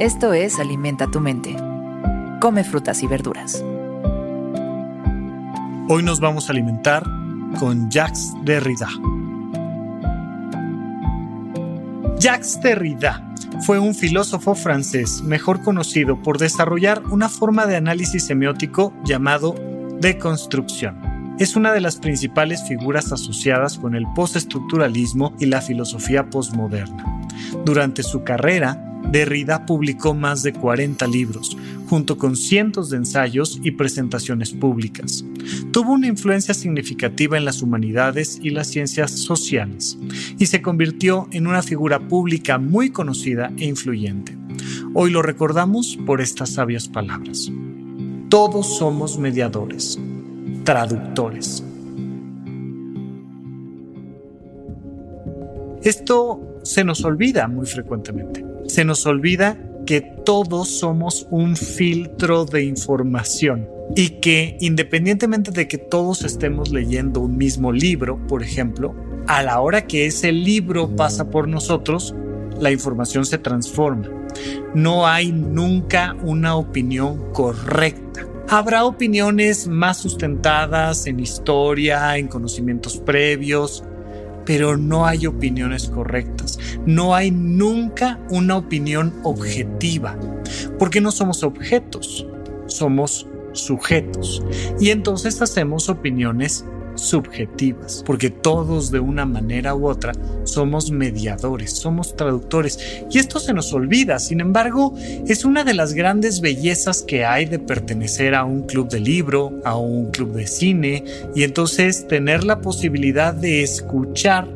Esto es Alimenta tu mente. Come frutas y verduras. Hoy nos vamos a alimentar con Jacques Derrida. Jacques Derrida fue un filósofo francés mejor conocido por desarrollar una forma de análisis semiótico llamado deconstrucción. Es una de las principales figuras asociadas con el postestructuralismo y la filosofía postmoderna. Durante su carrera, Derrida publicó más de 40 libros, junto con cientos de ensayos y presentaciones públicas. Tuvo una influencia significativa en las humanidades y las ciencias sociales, y se convirtió en una figura pública muy conocida e influyente. Hoy lo recordamos por estas sabias palabras. Todos somos mediadores, traductores. Esto se nos olvida muy frecuentemente. Se nos olvida que todos somos un filtro de información y que independientemente de que todos estemos leyendo un mismo libro, por ejemplo, a la hora que ese libro pasa por nosotros, la información se transforma. No hay nunca una opinión correcta. Habrá opiniones más sustentadas en historia, en conocimientos previos, pero no hay opiniones correctas. No hay nunca una opinión objetiva, porque no somos objetos, somos sujetos. Y entonces hacemos opiniones subjetivas, porque todos de una manera u otra somos mediadores, somos traductores, y esto se nos olvida, sin embargo, es una de las grandes bellezas que hay de pertenecer a un club de libro, a un club de cine, y entonces tener la posibilidad de escuchar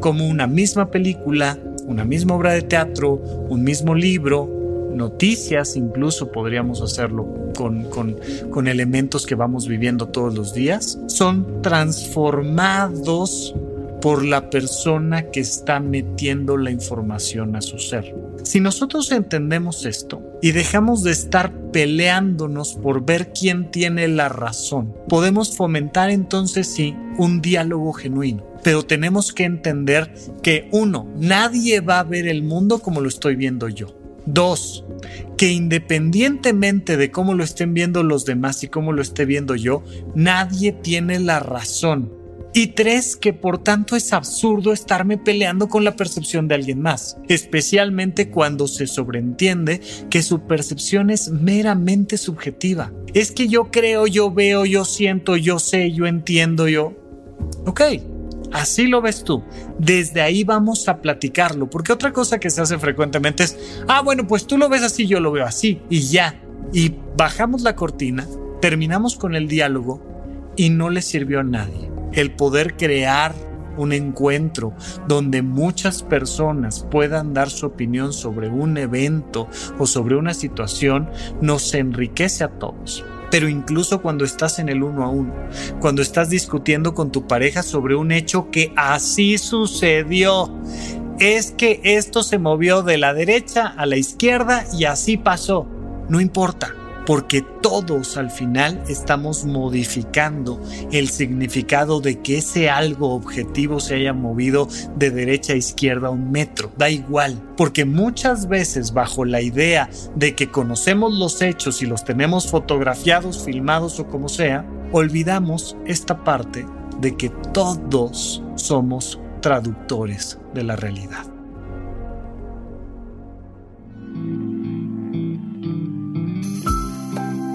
como una misma película, una misma obra de teatro, un mismo libro, noticias, incluso podríamos hacerlo con, con, elementos que vamos viviendo todos los días, son transformados por la persona que está metiendo la información a su ser. Si nosotros entendemos esto y dejamos de estar peleándonos por ver quién tiene la razón, podemos fomentar entonces sí un diálogo genuino. Pero tenemos que entender que uno, nadie va a ver el mundo como lo estoy viendo yo. Dos, que independientemente de cómo lo estén viendo los demás y cómo lo esté viendo yo, nadie tiene la razón. Y tres, que por tanto es absurdo estarme peleando con la percepción de alguien más, especialmente cuando se sobreentiende que su percepción es meramente subjetiva. Es que yo creo, yo veo, yo siento, yo sé, yo entiendo, yo... Ok, Así lo ves tú. Desde ahí vamos a platicarlo, porque otra cosa que se hace frecuentemente es, ah, bueno, pues tú lo ves así, yo lo veo así, y ya. Y bajamos la cortina, terminamos con el diálogo y no le sirvió a nadie. El poder crear un encuentro donde muchas personas puedan dar su opinión sobre un evento o sobre una situación nos enriquece a todos pero incluso cuando estás en el uno a uno, cuando estás discutiendo con tu pareja sobre un hecho que así sucedió. Es que esto se movió de la derecha a la izquierda y así pasó. No importa porque todos al final estamos modificando el significado de que ese algo objetivo se haya movido de derecha a izquierda un metro. Da igual, porque muchas veces bajo la idea de que conocemos los hechos y los tenemos fotografiados, filmados o como sea, olvidamos esta parte de que todos somos traductores de la realidad.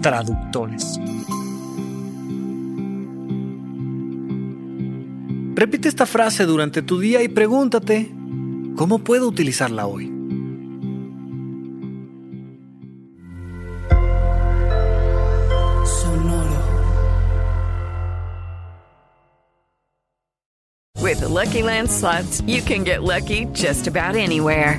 traductores. Repite esta frase durante tu día y pregúntate, ¿cómo puedo utilizarla hoy? Sonoro. With the Lucky Land slots, you can get lucky just about anywhere.